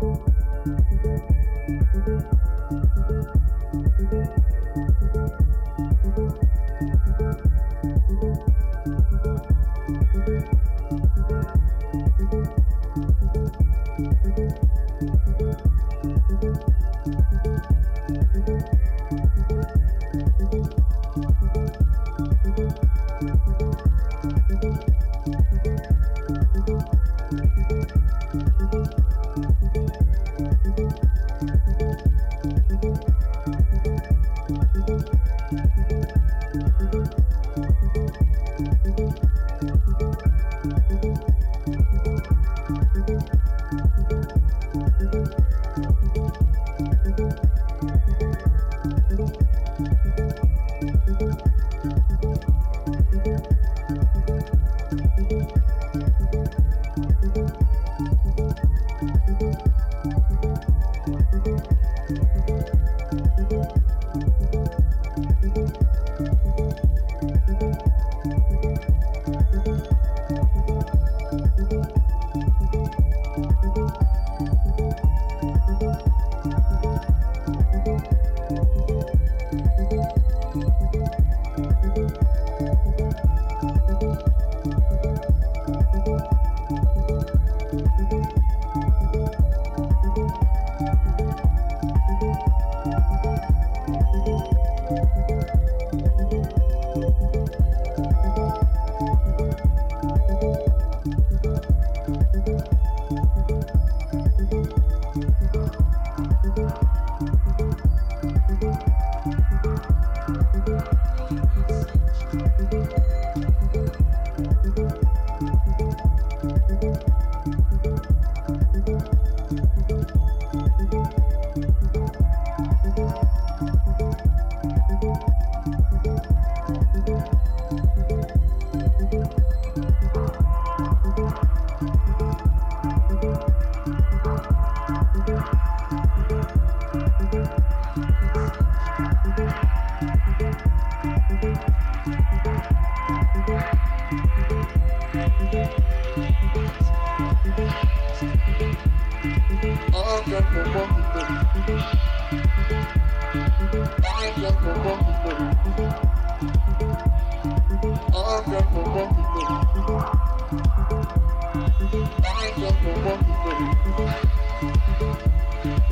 thank you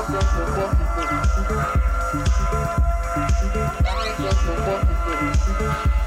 Thank you.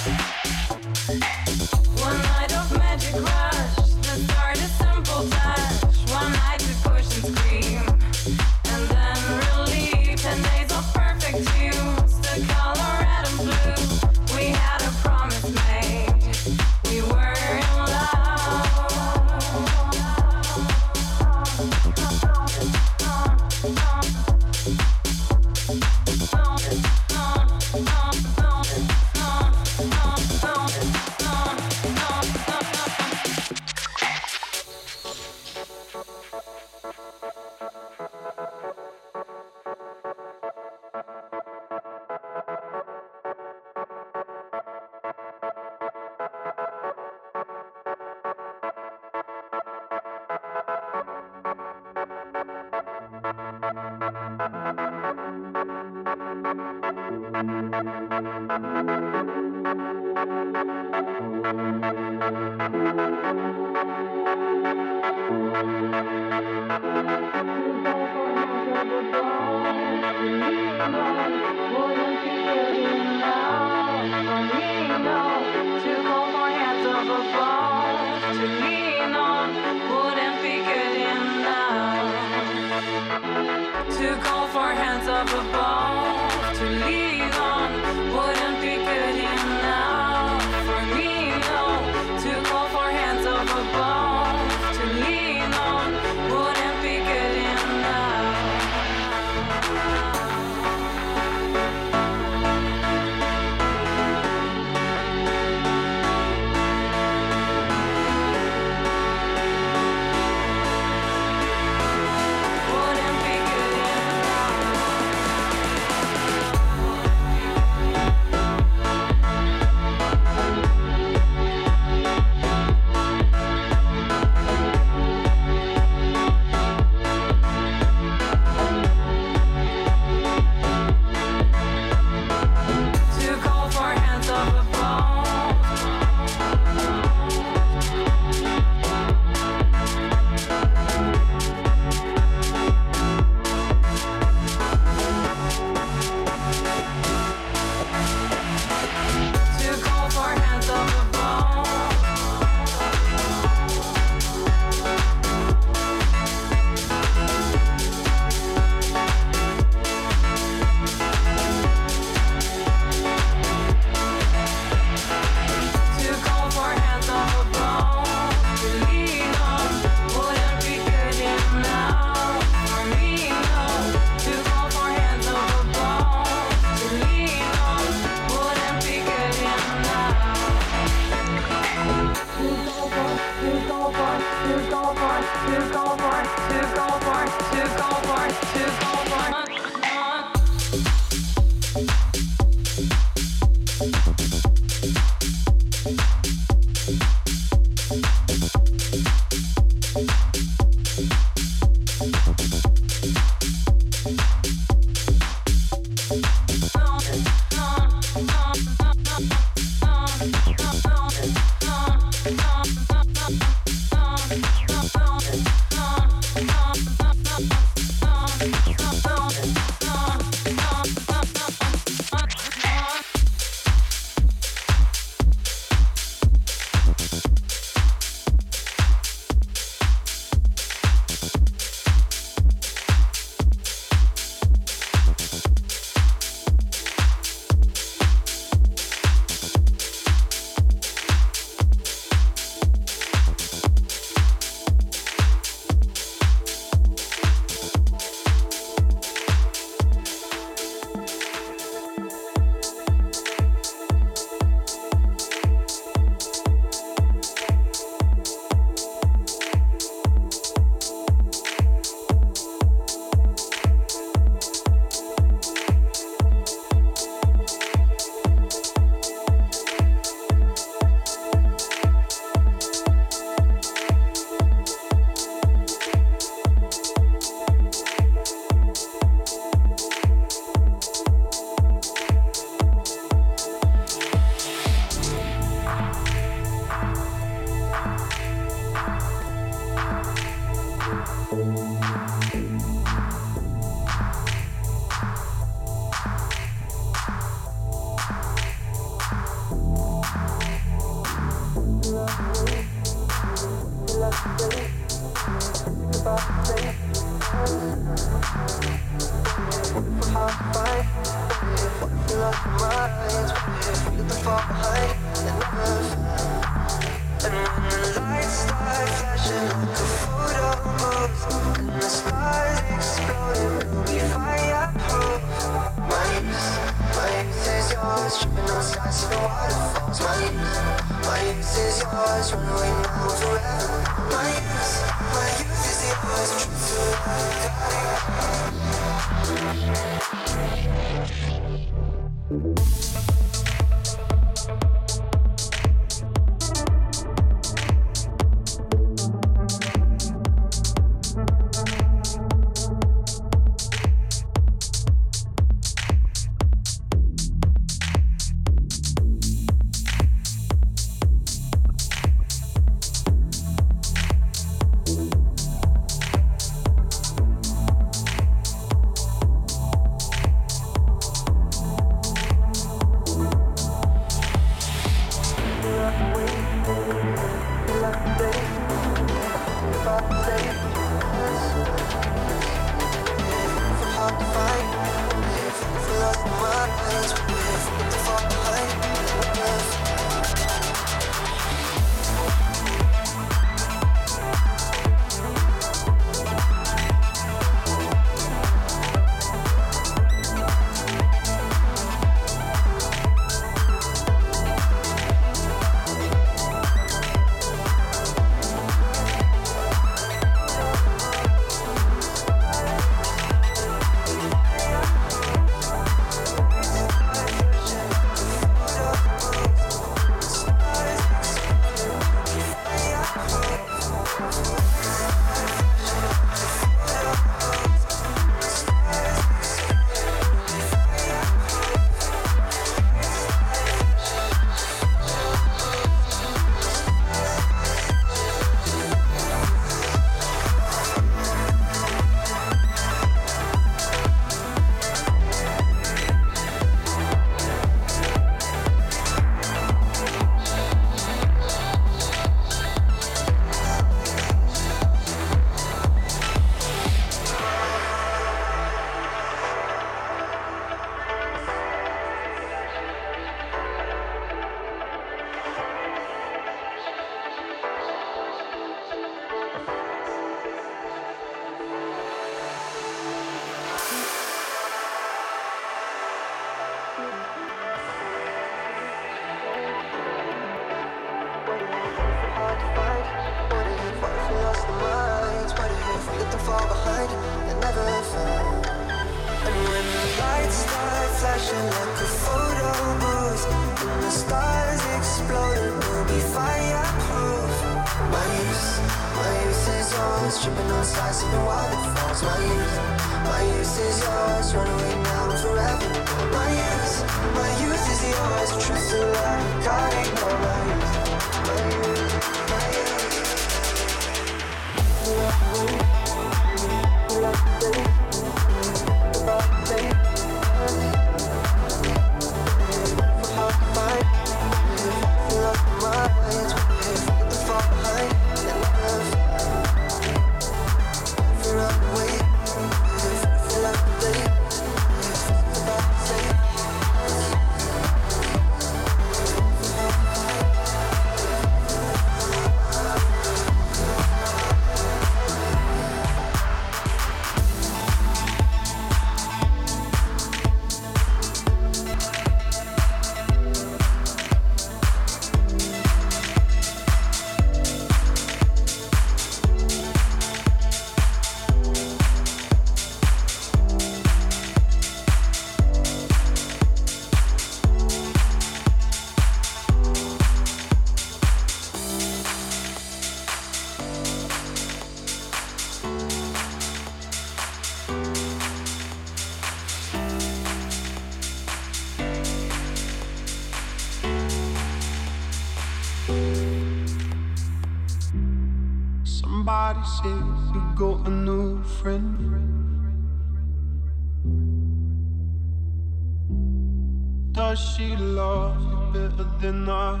She love you better than I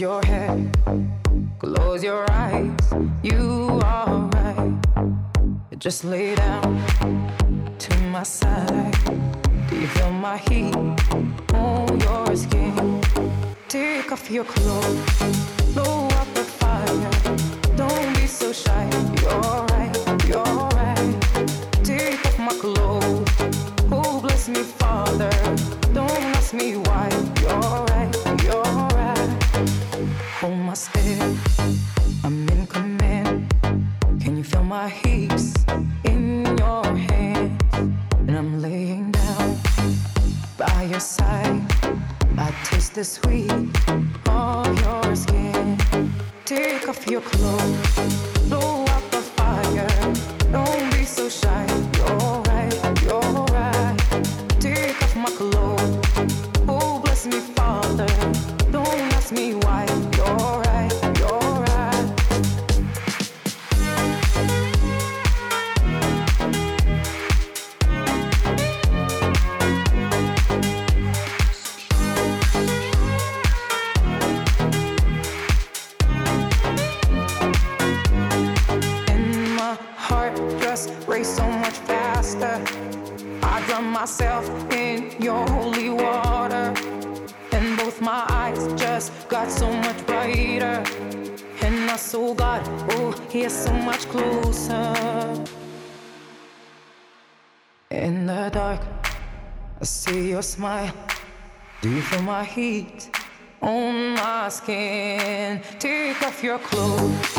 Your head, close your eyes. You are right. Just lay heat on my skin. Take off your clothes.